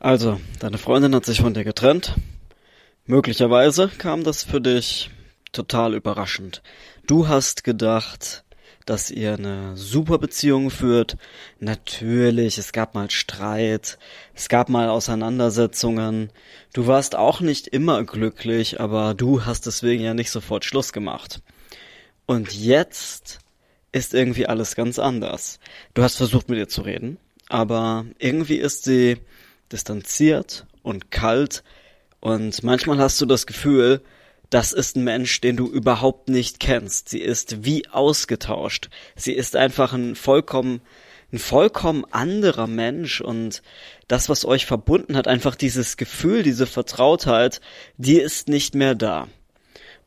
Also, deine Freundin hat sich von dir getrennt. Möglicherweise kam das für dich total überraschend. Du hast gedacht, dass ihr eine super Beziehung führt. Natürlich, es gab mal Streit, es gab mal Auseinandersetzungen. Du warst auch nicht immer glücklich, aber du hast deswegen ja nicht sofort Schluss gemacht. Und jetzt ist irgendwie alles ganz anders. Du hast versucht mit ihr zu reden, aber irgendwie ist sie distanziert und kalt und manchmal hast du das Gefühl, das ist ein Mensch, den du überhaupt nicht kennst. Sie ist wie ausgetauscht. Sie ist einfach ein vollkommen, ein vollkommen anderer Mensch und das, was euch verbunden hat, einfach dieses Gefühl, diese Vertrautheit, die ist nicht mehr da.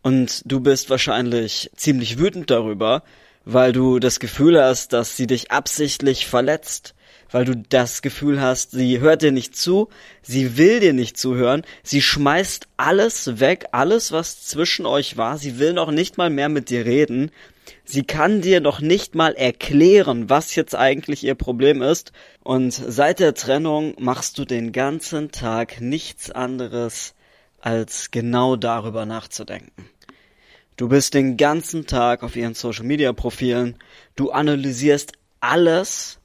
Und du bist wahrscheinlich ziemlich wütend darüber, weil du das Gefühl hast, dass sie dich absichtlich verletzt, weil du das Gefühl hast, sie hört dir nicht zu, sie will dir nicht zuhören, sie schmeißt alles weg, alles, was zwischen euch war, sie will noch nicht mal mehr mit dir reden, sie kann dir noch nicht mal erklären, was jetzt eigentlich ihr Problem ist, und seit der Trennung machst du den ganzen Tag nichts anderes, als genau darüber nachzudenken. Du bist den ganzen Tag auf ihren Social Media Profilen, du analysierst alles,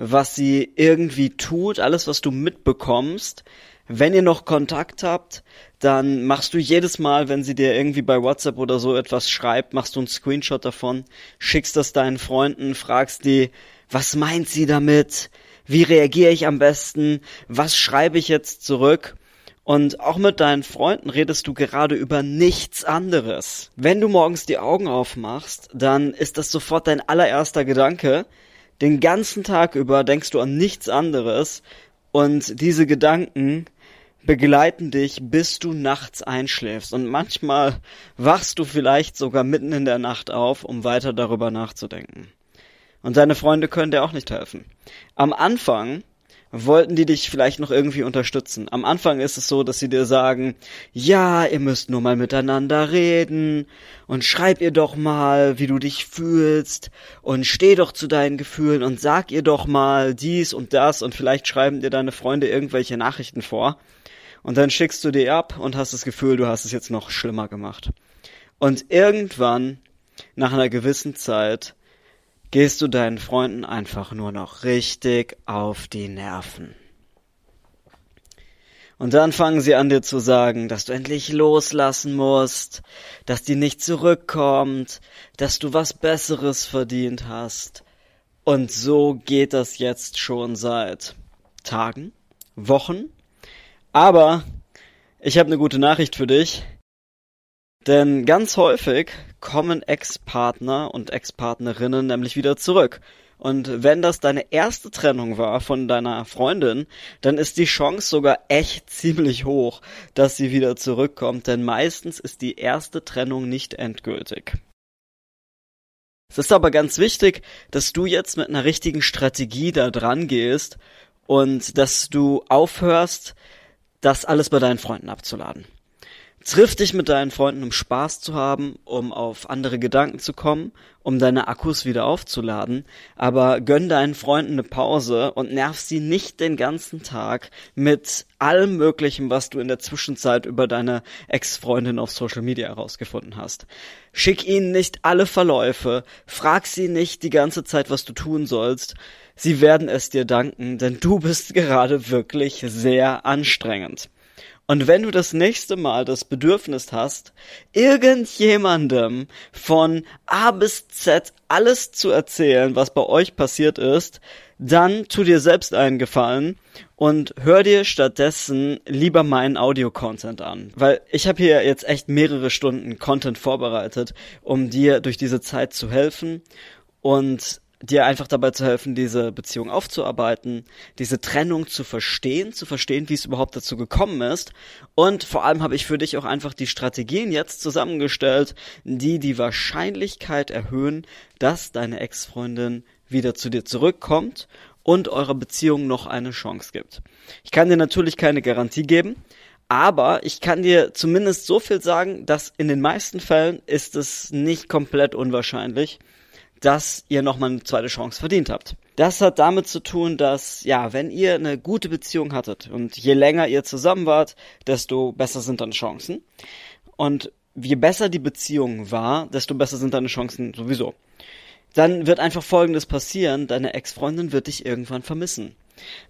was sie irgendwie tut, alles, was du mitbekommst. Wenn ihr noch Kontakt habt, dann machst du jedes Mal, wenn sie dir irgendwie bei WhatsApp oder so etwas schreibt, machst du einen Screenshot davon, schickst das deinen Freunden, fragst die, was meint sie damit? Wie reagiere ich am besten? Was schreibe ich jetzt zurück? Und auch mit deinen Freunden redest du gerade über nichts anderes. Wenn du morgens die Augen aufmachst, dann ist das sofort dein allererster Gedanke, den ganzen Tag über denkst du an nichts anderes und diese Gedanken begleiten dich, bis du nachts einschläfst. Und manchmal wachst du vielleicht sogar mitten in der Nacht auf, um weiter darüber nachzudenken. Und deine Freunde können dir auch nicht helfen. Am Anfang wollten die dich vielleicht noch irgendwie unterstützen. Am Anfang ist es so, dass sie dir sagen, ja, ihr müsst nur mal miteinander reden und schreib ihr doch mal, wie du dich fühlst und steh doch zu deinen Gefühlen und sag ihr doch mal dies und das und vielleicht schreiben dir deine Freunde irgendwelche Nachrichten vor und dann schickst du die ab und hast das Gefühl, du hast es jetzt noch schlimmer gemacht. Und irgendwann, nach einer gewissen Zeit, gehst du deinen Freunden einfach nur noch richtig auf die Nerven. Und dann fangen sie an dir zu sagen, dass du endlich loslassen musst, dass die nicht zurückkommt, dass du was Besseres verdient hast. Und so geht das jetzt schon seit Tagen, Wochen. Aber ich habe eine gute Nachricht für dich. Denn ganz häufig kommen Ex-Partner und Ex-Partnerinnen nämlich wieder zurück. Und wenn das deine erste Trennung war von deiner Freundin, dann ist die Chance sogar echt ziemlich hoch, dass sie wieder zurückkommt, denn meistens ist die erste Trennung nicht endgültig. Es ist aber ganz wichtig, dass du jetzt mit einer richtigen Strategie da dran gehst und dass du aufhörst, das alles bei deinen Freunden abzuladen. Triff dich mit deinen Freunden, um Spaß zu haben, um auf andere Gedanken zu kommen, um deine Akkus wieder aufzuladen, aber gönn deinen Freunden eine Pause und nerv sie nicht den ganzen Tag mit allem Möglichen, was du in der Zwischenzeit über deine Ex-Freundin auf Social Media herausgefunden hast. Schick ihnen nicht alle Verläufe, frag sie nicht die ganze Zeit, was du tun sollst. Sie werden es dir danken, denn du bist gerade wirklich sehr anstrengend. Und wenn du das nächste Mal das Bedürfnis hast, irgendjemandem von A bis Z alles zu erzählen, was bei euch passiert ist, dann tu dir selbst einen Gefallen und hör dir stattdessen lieber meinen Audio-Content an. Weil ich habe hier jetzt echt mehrere Stunden Content vorbereitet, um dir durch diese Zeit zu helfen. Und dir einfach dabei zu helfen, diese Beziehung aufzuarbeiten, diese Trennung zu verstehen, zu verstehen, wie es überhaupt dazu gekommen ist. Und vor allem habe ich für dich auch einfach die Strategien jetzt zusammengestellt, die die Wahrscheinlichkeit erhöhen, dass deine Ex-Freundin wieder zu dir zurückkommt und eurer Beziehung noch eine Chance gibt. Ich kann dir natürlich keine Garantie geben, aber ich kann dir zumindest so viel sagen, dass in den meisten Fällen ist es nicht komplett unwahrscheinlich, dass ihr nochmal eine zweite Chance verdient habt. Das hat damit zu tun, dass, ja, wenn ihr eine gute Beziehung hattet und je länger ihr zusammen wart, desto besser sind deine Chancen. Und je besser die Beziehung war, desto besser sind deine Chancen sowieso. Dann wird einfach Folgendes passieren, deine Ex-Freundin wird dich irgendwann vermissen.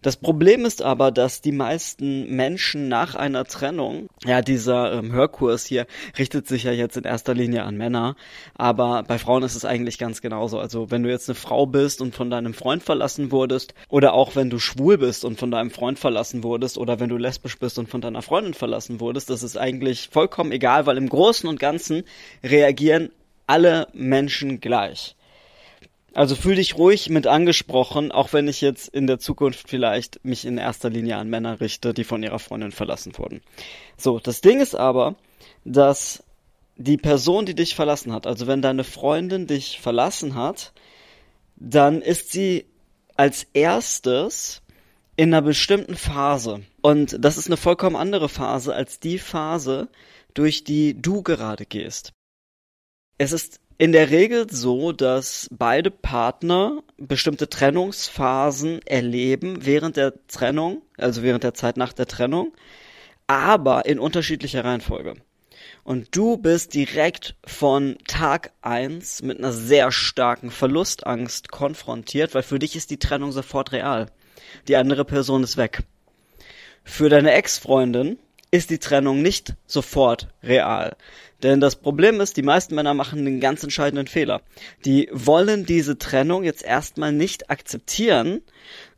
Das Problem ist aber, dass die meisten Menschen nach einer Trennung, ja, dieser ähm, Hörkurs hier richtet sich ja jetzt in erster Linie an Männer, aber bei Frauen ist es eigentlich ganz genauso. Also wenn du jetzt eine Frau bist und von deinem Freund verlassen wurdest, oder auch wenn du schwul bist und von deinem Freund verlassen wurdest, oder wenn du lesbisch bist und von deiner Freundin verlassen wurdest, das ist eigentlich vollkommen egal, weil im Großen und Ganzen reagieren alle Menschen gleich. Also fühl dich ruhig mit angesprochen, auch wenn ich jetzt in der Zukunft vielleicht mich in erster Linie an Männer richte, die von ihrer Freundin verlassen wurden. So, das Ding ist aber, dass die Person, die dich verlassen hat, also wenn deine Freundin dich verlassen hat, dann ist sie als erstes in einer bestimmten Phase. Und das ist eine vollkommen andere Phase als die Phase, durch die du gerade gehst. Es ist in der Regel so, dass beide Partner bestimmte Trennungsphasen erleben während der Trennung, also während der Zeit nach der Trennung, aber in unterschiedlicher Reihenfolge. Und du bist direkt von Tag eins mit einer sehr starken Verlustangst konfrontiert, weil für dich ist die Trennung sofort real. Die andere Person ist weg. Für deine Ex-Freundin ist die Trennung nicht sofort real. Denn das Problem ist, die meisten Männer machen den ganz entscheidenden Fehler. Die wollen diese Trennung jetzt erstmal nicht akzeptieren,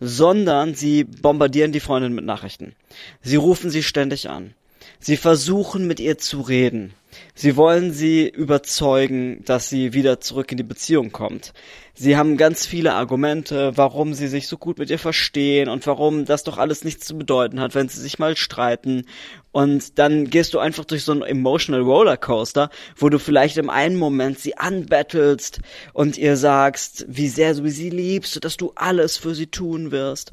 sondern sie bombardieren die Freundin mit Nachrichten. Sie rufen sie ständig an. Sie versuchen mit ihr zu reden. Sie wollen sie überzeugen, dass sie wieder zurück in die Beziehung kommt. Sie haben ganz viele Argumente, warum sie sich so gut mit ihr verstehen und warum das doch alles nichts zu bedeuten hat, wenn sie sich mal streiten. Und dann gehst du einfach durch so einen emotional Rollercoaster, wo du vielleicht im einen Moment sie anbettelst und ihr sagst, wie sehr du sie liebst, dass du alles für sie tun wirst.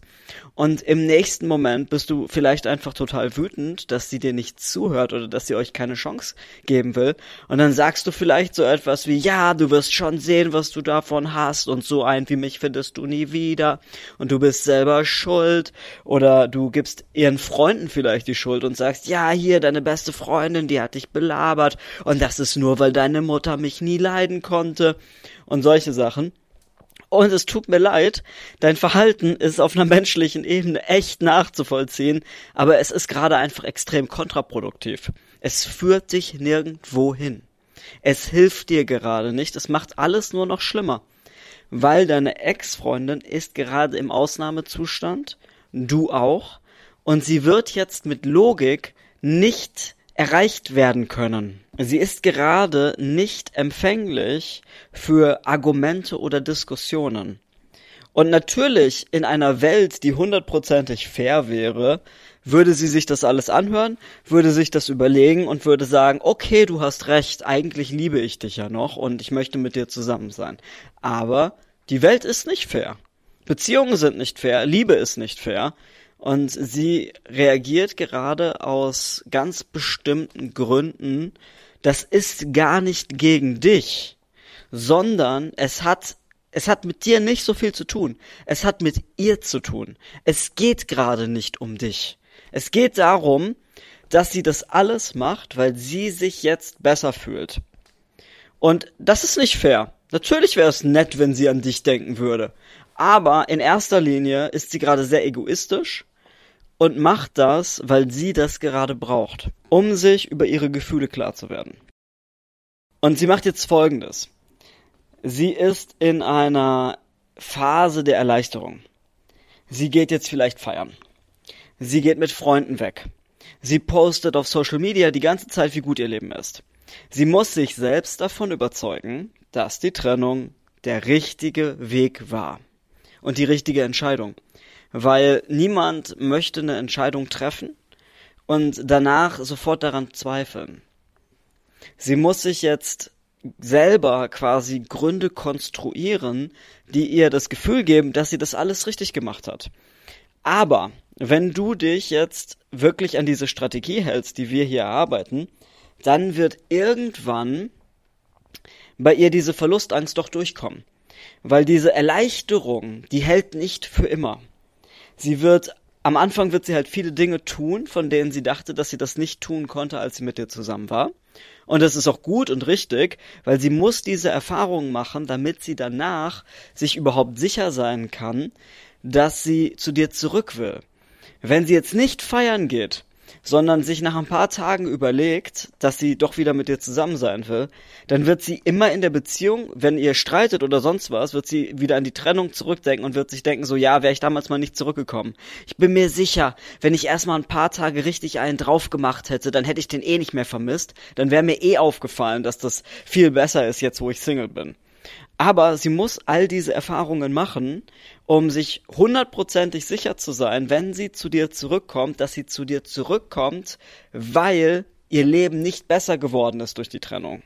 Und im nächsten Moment bist du vielleicht einfach total wütend, dass sie dir nicht zuhört oder dass sie euch keine Chance geben will. Und dann sagst du vielleicht so etwas wie, ja, du wirst schon sehen, was du davon hast und so ein wie mich findest du nie wieder und du bist selber schuld. Oder du gibst ihren Freunden vielleicht die Schuld und sagst, ja, hier, deine beste Freundin, die hat dich belabert und das ist nur, weil deine Mutter mich nie leiden konnte und solche Sachen. Und es tut mir leid, dein Verhalten ist auf einer menschlichen Ebene echt nachzuvollziehen, aber es ist gerade einfach extrem kontraproduktiv. Es führt dich nirgendwo hin. Es hilft dir gerade nicht, es macht alles nur noch schlimmer. Weil deine Ex-Freundin ist gerade im Ausnahmezustand, du auch, und sie wird jetzt mit Logik nicht erreicht werden können. Sie ist gerade nicht empfänglich für Argumente oder Diskussionen. Und natürlich in einer Welt, die hundertprozentig fair wäre, würde sie sich das alles anhören, würde sich das überlegen und würde sagen, okay, du hast recht, eigentlich liebe ich dich ja noch und ich möchte mit dir zusammen sein. Aber die Welt ist nicht fair. Beziehungen sind nicht fair, Liebe ist nicht fair. Und sie reagiert gerade aus ganz bestimmten Gründen. Das ist gar nicht gegen dich, sondern es hat es hat mit dir nicht so viel zu tun. Es hat mit ihr zu tun. Es geht gerade nicht um dich. Es geht darum, dass sie das alles macht, weil sie sich jetzt besser fühlt. Und das ist nicht fair. Natürlich wäre es nett, wenn sie an dich denken würde. Aber in erster Linie ist sie gerade sehr egoistisch und macht das, weil sie das gerade braucht, um sich über ihre Gefühle klar zu werden. Und sie macht jetzt Folgendes. Sie ist in einer Phase der Erleichterung. Sie geht jetzt vielleicht feiern. Sie geht mit Freunden weg. Sie postet auf Social Media die ganze Zeit, wie gut ihr Leben ist. Sie muss sich selbst davon überzeugen, dass die Trennung der richtige Weg war und die richtige Entscheidung weil niemand möchte eine Entscheidung treffen und danach sofort daran zweifeln. Sie muss sich jetzt selber quasi Gründe konstruieren, die ihr das Gefühl geben, dass sie das alles richtig gemacht hat. Aber wenn du dich jetzt wirklich an diese Strategie hältst, die wir hier erarbeiten, dann wird irgendwann bei ihr diese Verlustangst doch durchkommen. Weil diese Erleichterung, die hält nicht für immer. Sie wird am Anfang wird sie halt viele Dinge tun, von denen sie dachte, dass sie das nicht tun konnte, als sie mit dir zusammen war. Und das ist auch gut und richtig, weil sie muss diese Erfahrung machen, damit sie danach sich überhaupt sicher sein kann, dass sie zu dir zurück will. Wenn sie jetzt nicht feiern geht, sondern sich nach ein paar Tagen überlegt, dass sie doch wieder mit dir zusammen sein will, dann wird sie immer in der Beziehung, wenn ihr streitet oder sonst was, wird sie wieder an die Trennung zurückdenken und wird sich denken, so ja, wäre ich damals mal nicht zurückgekommen. Ich bin mir sicher, wenn ich erstmal ein paar Tage richtig einen drauf gemacht hätte, dann hätte ich den eh nicht mehr vermisst, dann wäre mir eh aufgefallen, dass das viel besser ist jetzt, wo ich Single bin. Aber sie muss all diese Erfahrungen machen, um sich hundertprozentig sicher zu sein, wenn sie zu dir zurückkommt, dass sie zu dir zurückkommt, weil ihr Leben nicht besser geworden ist durch die Trennung.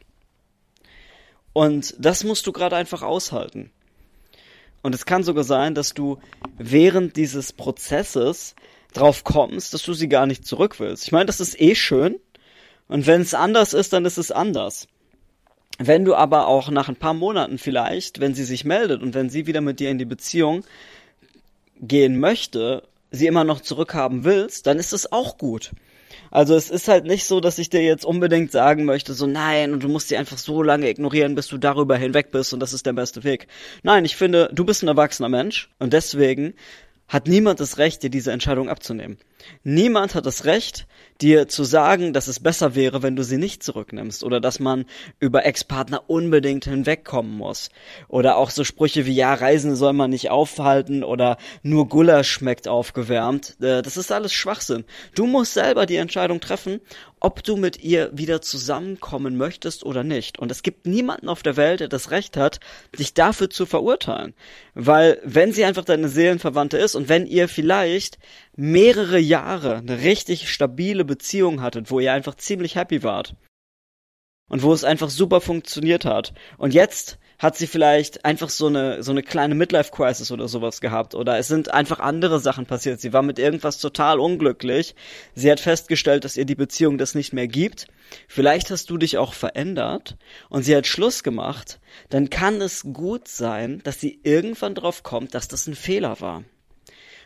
Und das musst du gerade einfach aushalten. Und es kann sogar sein, dass du während dieses Prozesses drauf kommst, dass du sie gar nicht zurück willst. Ich meine, das ist eh schön. Und wenn es anders ist, dann ist es anders. Wenn du aber auch nach ein paar Monaten vielleicht, wenn sie sich meldet und wenn sie wieder mit dir in die Beziehung gehen möchte, sie immer noch zurückhaben willst, dann ist es auch gut. Also es ist halt nicht so, dass ich dir jetzt unbedingt sagen möchte, so nein, und du musst sie einfach so lange ignorieren, bis du darüber hinweg bist und das ist der beste Weg. Nein, ich finde, du bist ein erwachsener Mensch und deswegen hat niemand das Recht, dir diese Entscheidung abzunehmen. Niemand hat das Recht, dir zu sagen, dass es besser wäre, wenn du sie nicht zurücknimmst oder dass man über Ex-Partner unbedingt hinwegkommen muss. Oder auch so Sprüche wie, ja, Reisen soll man nicht aufhalten oder nur Gulasch schmeckt aufgewärmt. Äh, das ist alles Schwachsinn. Du musst selber die Entscheidung treffen, ob du mit ihr wieder zusammenkommen möchtest oder nicht. Und es gibt niemanden auf der Welt, der das Recht hat, dich dafür zu verurteilen. Weil wenn sie einfach deine Seelenverwandte ist und wenn ihr vielleicht mehrere Jahre eine richtig stabile Beziehung hattet, wo ihr einfach ziemlich happy wart und wo es einfach super funktioniert hat und jetzt hat sie vielleicht einfach so eine so eine kleine Midlife Crisis oder sowas gehabt oder es sind einfach andere Sachen passiert. Sie war mit irgendwas total unglücklich. Sie hat festgestellt, dass ihr die Beziehung das nicht mehr gibt. Vielleicht hast du dich auch verändert und sie hat Schluss gemacht. Dann kann es gut sein, dass sie irgendwann drauf kommt, dass das ein Fehler war.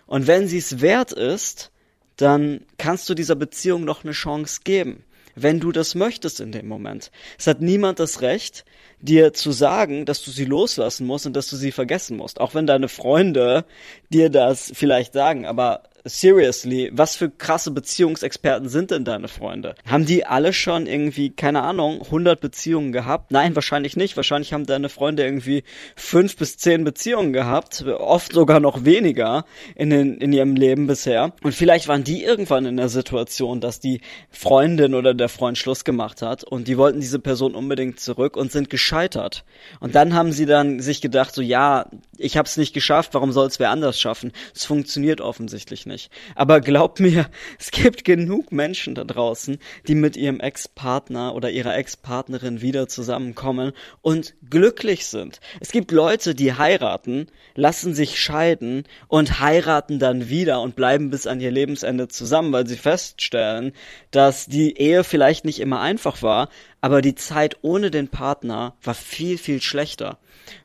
Und wenn sie es wert ist, dann kannst du dieser Beziehung noch eine Chance geben, wenn du das möchtest in dem Moment. Es hat niemand das Recht, dir zu sagen, dass du sie loslassen musst und dass du sie vergessen musst. Auch wenn deine Freunde dir das vielleicht sagen, aber seriously, was für krasse Beziehungsexperten sind denn deine Freunde? Haben die alle schon irgendwie, keine Ahnung, 100 Beziehungen gehabt? Nein, wahrscheinlich nicht. Wahrscheinlich haben deine Freunde irgendwie fünf bis zehn Beziehungen gehabt, oft sogar noch weniger in, den, in ihrem Leben bisher. Und vielleicht waren die irgendwann in der Situation, dass die Freundin oder der Freund Schluss gemacht hat und die wollten diese Person unbedingt zurück und sind gescheitert. Und dann haben sie dann sich gedacht, so ja, ich habe es nicht geschafft, warum soll es wer anders schaffen? Es funktioniert offensichtlich nicht nicht. Aber glaub mir, es gibt genug Menschen da draußen, die mit ihrem Ex-Partner oder ihrer Ex-Partnerin wieder zusammenkommen und glücklich sind. Es gibt Leute, die heiraten, lassen sich scheiden und heiraten dann wieder und bleiben bis an ihr Lebensende zusammen, weil sie feststellen, dass die Ehe vielleicht nicht immer einfach war, aber die Zeit ohne den Partner war viel, viel schlechter,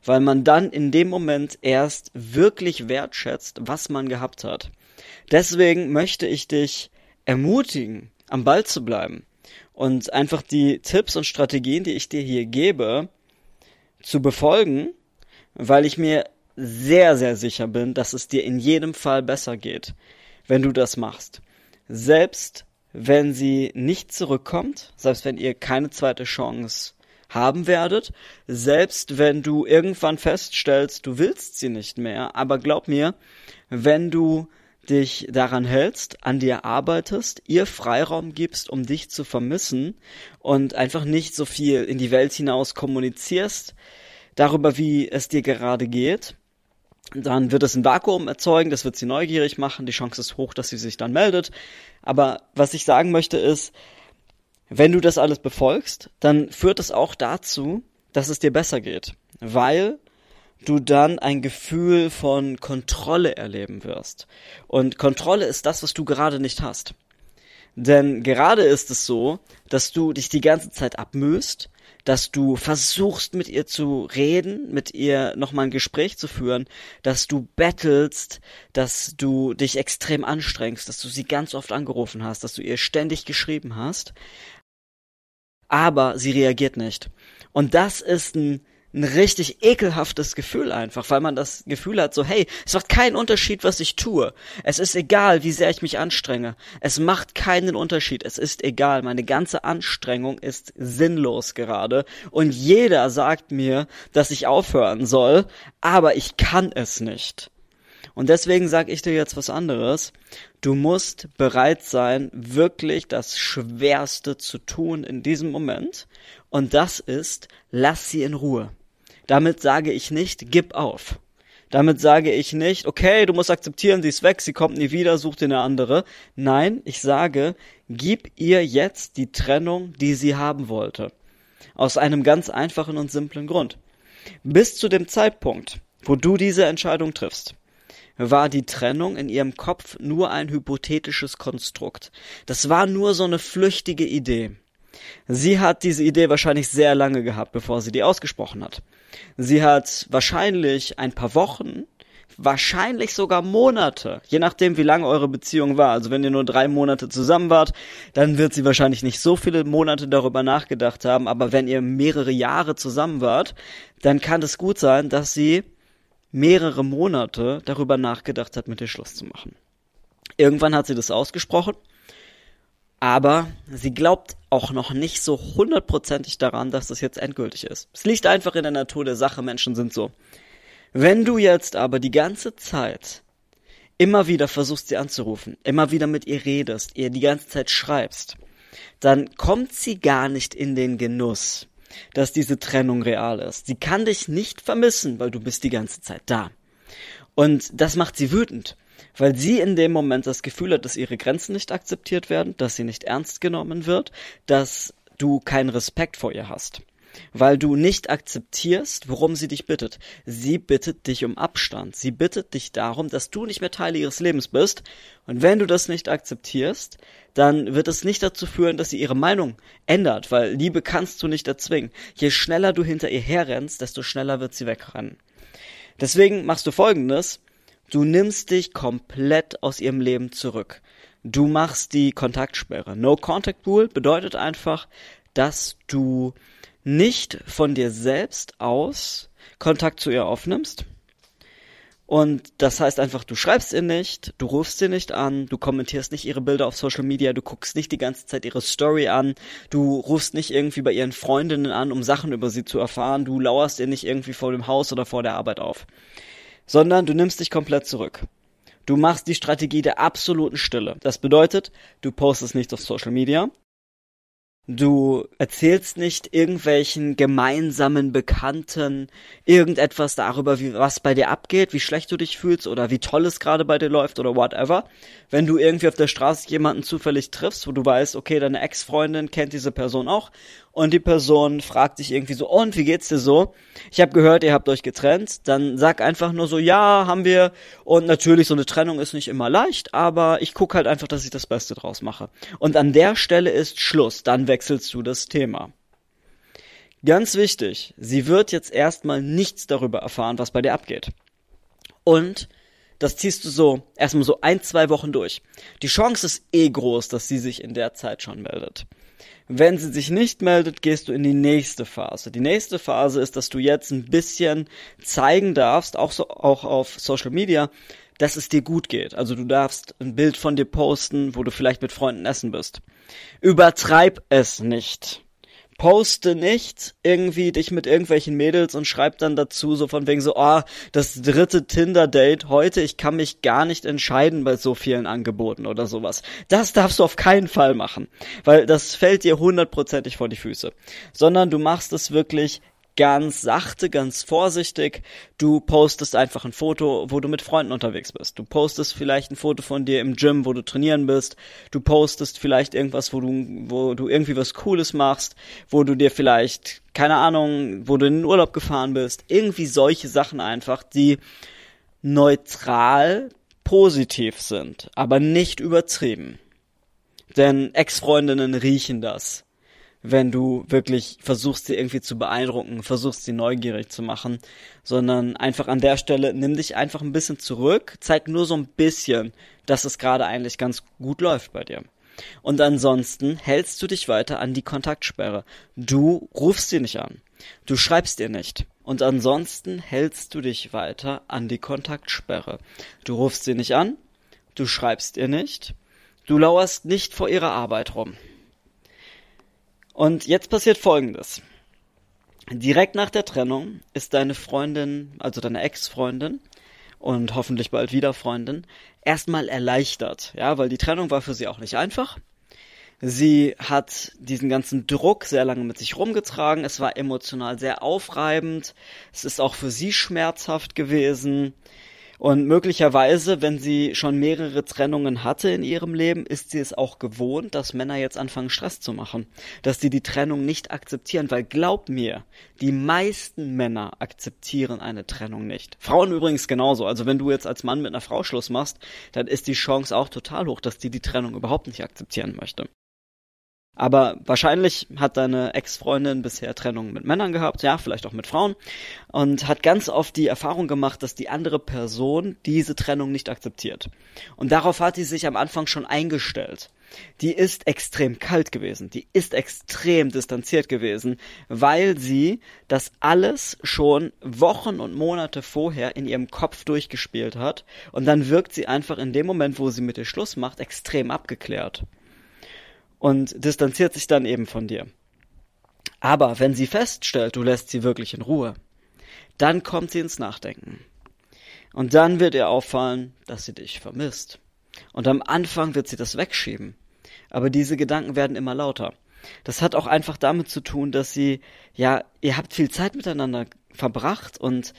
weil man dann in dem Moment erst wirklich wertschätzt, was man gehabt hat. Deswegen möchte ich dich ermutigen, am Ball zu bleiben und einfach die Tipps und Strategien, die ich dir hier gebe, zu befolgen, weil ich mir sehr, sehr sicher bin, dass es dir in jedem Fall besser geht, wenn du das machst. Selbst wenn sie nicht zurückkommt, selbst wenn ihr keine zweite Chance haben werdet, selbst wenn du irgendwann feststellst, du willst sie nicht mehr, aber glaub mir, wenn du dich daran hältst, an dir arbeitest, ihr Freiraum gibst, um dich zu vermissen und einfach nicht so viel in die Welt hinaus kommunizierst darüber, wie es dir gerade geht, dann wird es ein Vakuum erzeugen, das wird sie neugierig machen, die Chance ist hoch, dass sie sich dann meldet. Aber was ich sagen möchte ist, wenn du das alles befolgst, dann führt es auch dazu, dass es dir besser geht, weil du dann ein Gefühl von Kontrolle erleben wirst. Und Kontrolle ist das, was du gerade nicht hast. Denn gerade ist es so, dass du dich die ganze Zeit abmühst, dass du versuchst mit ihr zu reden, mit ihr nochmal ein Gespräch zu führen, dass du bettelst, dass du dich extrem anstrengst, dass du sie ganz oft angerufen hast, dass du ihr ständig geschrieben hast, aber sie reagiert nicht. Und das ist ein ein richtig ekelhaftes Gefühl einfach, weil man das Gefühl hat, so, hey, es macht keinen Unterschied, was ich tue. Es ist egal, wie sehr ich mich anstrenge. Es macht keinen Unterschied. Es ist egal. Meine ganze Anstrengung ist sinnlos gerade. Und jeder sagt mir, dass ich aufhören soll, aber ich kann es nicht. Und deswegen sage ich dir jetzt was anderes. Du musst bereit sein, wirklich das Schwerste zu tun in diesem Moment. Und das ist, lass sie in Ruhe. Damit sage ich nicht, gib auf. Damit sage ich nicht, okay, du musst akzeptieren, sie ist weg, sie kommt nie wieder, such dir eine andere. Nein, ich sage, gib ihr jetzt die Trennung, die sie haben wollte. Aus einem ganz einfachen und simplen Grund. Bis zu dem Zeitpunkt, wo du diese Entscheidung triffst, war die Trennung in ihrem Kopf nur ein hypothetisches Konstrukt. Das war nur so eine flüchtige Idee. Sie hat diese Idee wahrscheinlich sehr lange gehabt, bevor sie die ausgesprochen hat. Sie hat wahrscheinlich ein paar Wochen, wahrscheinlich sogar Monate, je nachdem wie lange eure Beziehung war. Also wenn ihr nur drei Monate zusammen wart, dann wird sie wahrscheinlich nicht so viele Monate darüber nachgedacht haben. Aber wenn ihr mehrere Jahre zusammen wart, dann kann es gut sein, dass sie mehrere Monate darüber nachgedacht hat, mit dir Schluss zu machen. Irgendwann hat sie das ausgesprochen aber sie glaubt auch noch nicht so hundertprozentig daran, dass das jetzt endgültig ist. Es liegt einfach in der Natur der Sache, Menschen sind so. Wenn du jetzt aber die ganze Zeit immer wieder versuchst, sie anzurufen, immer wieder mit ihr redest, ihr die ganze Zeit schreibst, dann kommt sie gar nicht in den Genuss, dass diese Trennung real ist. Sie kann dich nicht vermissen, weil du bist die ganze Zeit da. Und das macht sie wütend weil sie in dem Moment das Gefühl hat, dass ihre Grenzen nicht akzeptiert werden, dass sie nicht ernst genommen wird, dass du keinen Respekt vor ihr hast. Weil du nicht akzeptierst, worum sie dich bittet. Sie bittet dich um Abstand. Sie bittet dich darum, dass du nicht mehr Teil ihres Lebens bist. Und wenn du das nicht akzeptierst, dann wird es nicht dazu führen, dass sie ihre Meinung ändert, weil Liebe kannst du nicht erzwingen. Je schneller du hinter ihr herrennst, desto schneller wird sie wegrennen. Deswegen machst du folgendes. Du nimmst dich komplett aus ihrem Leben zurück. Du machst die Kontaktsperre. No Contact Rule bedeutet einfach, dass du nicht von dir selbst aus Kontakt zu ihr aufnimmst. Und das heißt einfach, du schreibst ihr nicht, du rufst sie nicht an, du kommentierst nicht ihre Bilder auf Social Media, du guckst nicht die ganze Zeit ihre Story an, du rufst nicht irgendwie bei ihren Freundinnen an, um Sachen über sie zu erfahren, du lauerst ihr nicht irgendwie vor dem Haus oder vor der Arbeit auf sondern du nimmst dich komplett zurück. Du machst die Strategie der absoluten Stille. Das bedeutet, du postest nicht auf Social Media, Du erzählst nicht irgendwelchen gemeinsamen Bekannten irgendetwas darüber, wie was bei dir abgeht, wie schlecht du dich fühlst oder wie toll es gerade bei dir läuft oder whatever. Wenn du irgendwie auf der Straße jemanden zufällig triffst, wo du weißt, okay, deine Ex-Freundin kennt diese Person auch und die Person fragt dich irgendwie so, und wie geht's dir so? Ich habe gehört, ihr habt euch getrennt, dann sag einfach nur so, ja, haben wir und natürlich so eine Trennung ist nicht immer leicht, aber ich guck halt einfach, dass ich das Beste draus mache. Und an der Stelle ist Schluss, dann wechselst du das Thema. Ganz wichtig, sie wird jetzt erstmal nichts darüber erfahren, was bei dir abgeht. Und das ziehst du so erstmal so ein, zwei Wochen durch. Die Chance ist eh groß, dass sie sich in der Zeit schon meldet. Wenn sie sich nicht meldet, gehst du in die nächste Phase. Die nächste Phase ist, dass du jetzt ein bisschen zeigen darfst, auch so, auch auf Social Media, dass es dir gut geht. Also du darfst ein Bild von dir posten, wo du vielleicht mit Freunden essen bist. Übertreib es nicht poste nicht irgendwie dich mit irgendwelchen Mädels und schreib dann dazu so von wegen so, oh, das dritte Tinder-Date heute, ich kann mich gar nicht entscheiden bei so vielen Angeboten oder sowas. Das darfst du auf keinen Fall machen, weil das fällt dir hundertprozentig vor die Füße. Sondern du machst es wirklich ganz sachte, ganz vorsichtig. Du postest einfach ein Foto, wo du mit Freunden unterwegs bist. Du postest vielleicht ein Foto von dir im Gym, wo du trainieren bist. Du postest vielleicht irgendwas, wo du, wo du irgendwie was Cooles machst, wo du dir vielleicht, keine Ahnung, wo du in den Urlaub gefahren bist. Irgendwie solche Sachen einfach, die neutral positiv sind, aber nicht übertrieben. Denn Ex-Freundinnen riechen das wenn du wirklich versuchst, sie irgendwie zu beeindrucken, versuchst, sie neugierig zu machen, sondern einfach an der Stelle nimm dich einfach ein bisschen zurück, zeig nur so ein bisschen, dass es gerade eigentlich ganz gut läuft bei dir. Und ansonsten hältst du dich weiter an die Kontaktsperre. Du rufst sie nicht an. Du schreibst ihr nicht. Und ansonsten hältst du dich weiter an die Kontaktsperre. Du rufst sie nicht an. Du schreibst ihr nicht. Du lauerst nicht vor ihrer Arbeit rum. Und jetzt passiert Folgendes. Direkt nach der Trennung ist deine Freundin, also deine Ex-Freundin und hoffentlich bald wieder Freundin, erstmal erleichtert, ja, weil die Trennung war für sie auch nicht einfach. Sie hat diesen ganzen Druck sehr lange mit sich rumgetragen. Es war emotional sehr aufreibend. Es ist auch für sie schmerzhaft gewesen. Und möglicherweise, wenn sie schon mehrere Trennungen hatte in ihrem Leben, ist sie es auch gewohnt, dass Männer jetzt anfangen Stress zu machen, dass sie die Trennung nicht akzeptieren, weil glaub mir, die meisten Männer akzeptieren eine Trennung nicht. Frauen übrigens genauso. Also wenn du jetzt als Mann mit einer Frau Schluss machst, dann ist die Chance auch total hoch, dass die die Trennung überhaupt nicht akzeptieren möchte. Aber wahrscheinlich hat deine Ex-Freundin bisher Trennungen mit Männern gehabt, ja, vielleicht auch mit Frauen, und hat ganz oft die Erfahrung gemacht, dass die andere Person diese Trennung nicht akzeptiert. Und darauf hat sie sich am Anfang schon eingestellt. Die ist extrem kalt gewesen, die ist extrem distanziert gewesen, weil sie das alles schon Wochen und Monate vorher in ihrem Kopf durchgespielt hat, und dann wirkt sie einfach in dem Moment, wo sie mit dir Schluss macht, extrem abgeklärt und distanziert sich dann eben von dir. Aber wenn sie feststellt, du lässt sie wirklich in Ruhe, dann kommt sie ins Nachdenken. Und dann wird ihr auffallen, dass sie dich vermisst. Und am Anfang wird sie das wegschieben. Aber diese Gedanken werden immer lauter. Das hat auch einfach damit zu tun, dass sie, ja, ihr habt viel Zeit miteinander verbracht und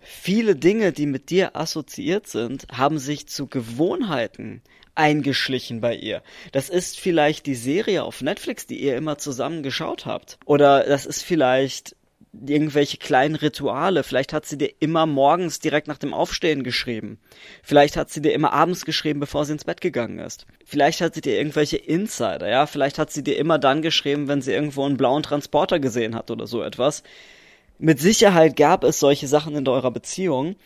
viele Dinge, die mit dir assoziiert sind, haben sich zu Gewohnheiten eingeschlichen bei ihr. Das ist vielleicht die Serie auf Netflix, die ihr immer zusammen geschaut habt. Oder das ist vielleicht irgendwelche kleinen Rituale. Vielleicht hat sie dir immer morgens direkt nach dem Aufstehen geschrieben. Vielleicht hat sie dir immer abends geschrieben, bevor sie ins Bett gegangen ist. Vielleicht hat sie dir irgendwelche Insider, ja. Vielleicht hat sie dir immer dann geschrieben, wenn sie irgendwo einen blauen Transporter gesehen hat oder so etwas. Mit Sicherheit gab es solche Sachen in eurer Beziehung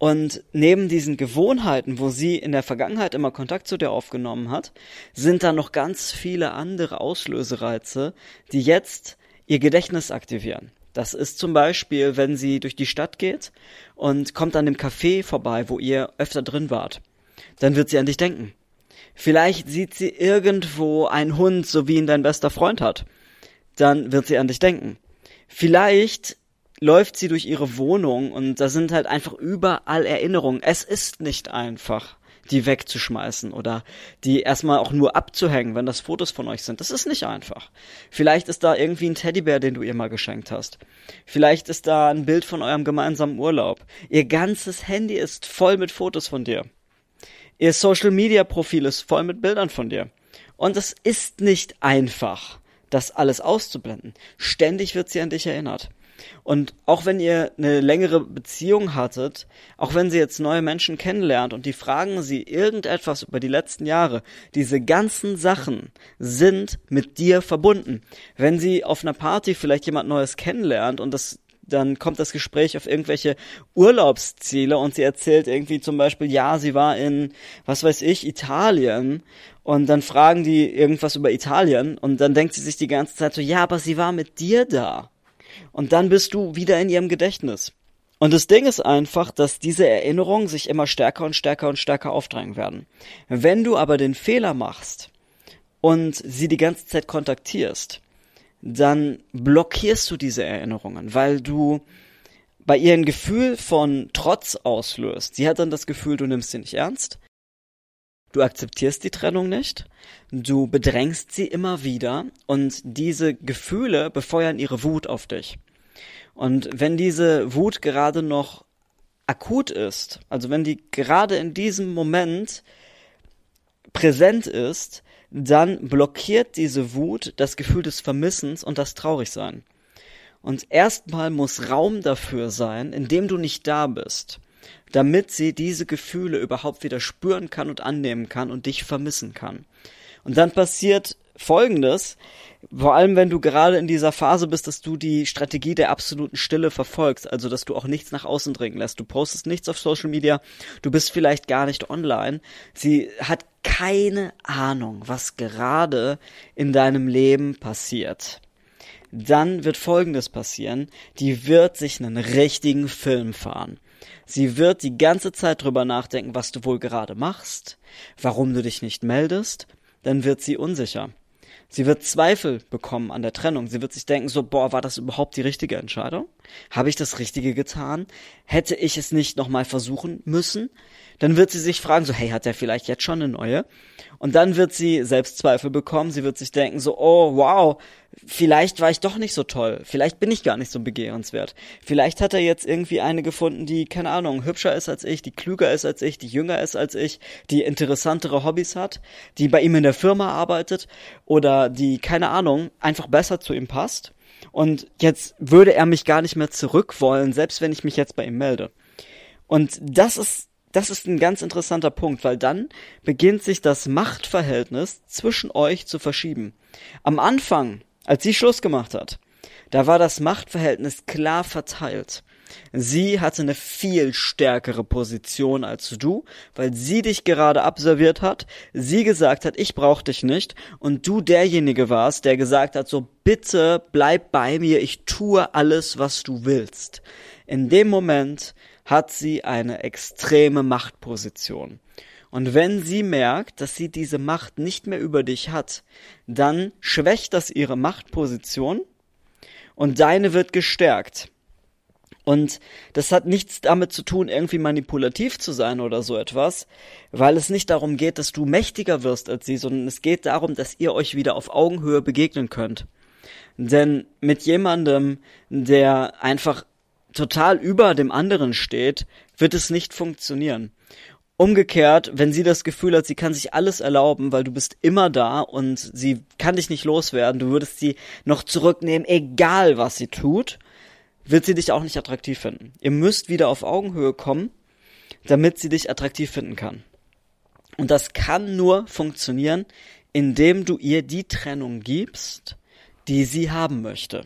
und neben diesen Gewohnheiten, wo sie in der Vergangenheit immer Kontakt zu dir aufgenommen hat, sind da noch ganz viele andere Auslösereize, die jetzt ihr Gedächtnis aktivieren. Das ist zum Beispiel, wenn sie durch die Stadt geht und kommt an dem Café vorbei, wo ihr öfter drin wart. Dann wird sie an dich denken. Vielleicht sieht sie irgendwo einen Hund, so wie ihn dein bester Freund hat. Dann wird sie an dich denken. Vielleicht läuft sie durch ihre Wohnung und da sind halt einfach überall Erinnerungen. Es ist nicht einfach, die wegzuschmeißen oder die erstmal auch nur abzuhängen, wenn das Fotos von euch sind. Das ist nicht einfach. Vielleicht ist da irgendwie ein Teddybär, den du ihr mal geschenkt hast. Vielleicht ist da ein Bild von eurem gemeinsamen Urlaub. Ihr ganzes Handy ist voll mit Fotos von dir. Ihr Social Media Profil ist voll mit Bildern von dir. Und es ist nicht einfach, das alles auszublenden. Ständig wird sie an dich erinnert. Und auch wenn ihr eine längere Beziehung hattet, auch wenn sie jetzt neue Menschen kennenlernt und die fragen sie irgendetwas über die letzten Jahre, diese ganzen Sachen sind mit dir verbunden. Wenn sie auf einer Party vielleicht jemand Neues kennenlernt und das dann kommt das Gespräch auf irgendwelche Urlaubsziele und sie erzählt irgendwie zum Beispiel, ja, sie war in, was weiß ich, Italien und dann fragen die irgendwas über Italien und dann denkt sie sich die ganze Zeit so, ja, aber sie war mit dir da. Und dann bist du wieder in ihrem Gedächtnis. Und das Ding ist einfach, dass diese Erinnerungen sich immer stärker und stärker und stärker aufdrängen werden. Wenn du aber den Fehler machst und sie die ganze Zeit kontaktierst, dann blockierst du diese Erinnerungen, weil du bei ihr ein Gefühl von Trotz auslöst. Sie hat dann das Gefühl, du nimmst sie nicht ernst. Du akzeptierst die Trennung nicht, du bedrängst sie immer wieder und diese Gefühle befeuern ihre Wut auf dich. Und wenn diese Wut gerade noch akut ist, also wenn die gerade in diesem Moment präsent ist, dann blockiert diese Wut das Gefühl des Vermissens und das Traurigsein. Und erstmal muss Raum dafür sein, in dem du nicht da bist damit sie diese Gefühle überhaupt wieder spüren kann und annehmen kann und dich vermissen kann. Und dann passiert Folgendes, vor allem wenn du gerade in dieser Phase bist, dass du die Strategie der absoluten Stille verfolgst, also dass du auch nichts nach außen dringen lässt. Du postest nichts auf Social Media, du bist vielleicht gar nicht online. Sie hat keine Ahnung, was gerade in deinem Leben passiert. Dann wird Folgendes passieren, die wird sich einen richtigen Film fahren. Sie wird die ganze Zeit drüber nachdenken, was du wohl gerade machst, warum du dich nicht meldest, dann wird sie unsicher. Sie wird Zweifel bekommen an der Trennung. Sie wird sich denken, so, boah, war das überhaupt die richtige Entscheidung? Habe ich das Richtige getan? Hätte ich es nicht nochmal versuchen müssen? Dann wird sie sich fragen, so, hey, hat er vielleicht jetzt schon eine neue? Und dann wird sie Selbstzweifel bekommen. Sie wird sich denken, so, oh, wow, vielleicht war ich doch nicht so toll. Vielleicht bin ich gar nicht so begehrenswert. Vielleicht hat er jetzt irgendwie eine gefunden, die, keine Ahnung, hübscher ist als ich, die klüger ist als ich, die jünger ist als ich, die interessantere Hobbys hat, die bei ihm in der Firma arbeitet oder die, keine Ahnung, einfach besser zu ihm passt. Und jetzt würde er mich gar nicht mehr zurück wollen, selbst wenn ich mich jetzt bei ihm melde. Und das ist das ist ein ganz interessanter Punkt, weil dann beginnt sich das Machtverhältnis zwischen euch zu verschieben. Am Anfang als sie Schluss gemacht hat, da war das Machtverhältnis klar verteilt. Sie hatte eine viel stärkere Position als du, weil sie dich gerade abserviert hat, sie gesagt hat, ich brauch dich nicht, und du derjenige warst, der gesagt hat, so bitte bleib bei mir, ich tue alles, was du willst. In dem Moment hat sie eine extreme Machtposition. Und wenn sie merkt, dass sie diese Macht nicht mehr über dich hat, dann schwächt das ihre Machtposition und deine wird gestärkt. Und das hat nichts damit zu tun, irgendwie manipulativ zu sein oder so etwas, weil es nicht darum geht, dass du mächtiger wirst als sie, sondern es geht darum, dass ihr euch wieder auf Augenhöhe begegnen könnt. Denn mit jemandem, der einfach total über dem anderen steht, wird es nicht funktionieren. Umgekehrt, wenn sie das Gefühl hat, sie kann sich alles erlauben, weil du bist immer da und sie kann dich nicht loswerden, du würdest sie noch zurücknehmen, egal was sie tut, wird sie dich auch nicht attraktiv finden. Ihr müsst wieder auf Augenhöhe kommen, damit sie dich attraktiv finden kann. Und das kann nur funktionieren, indem du ihr die Trennung gibst, die sie haben möchte.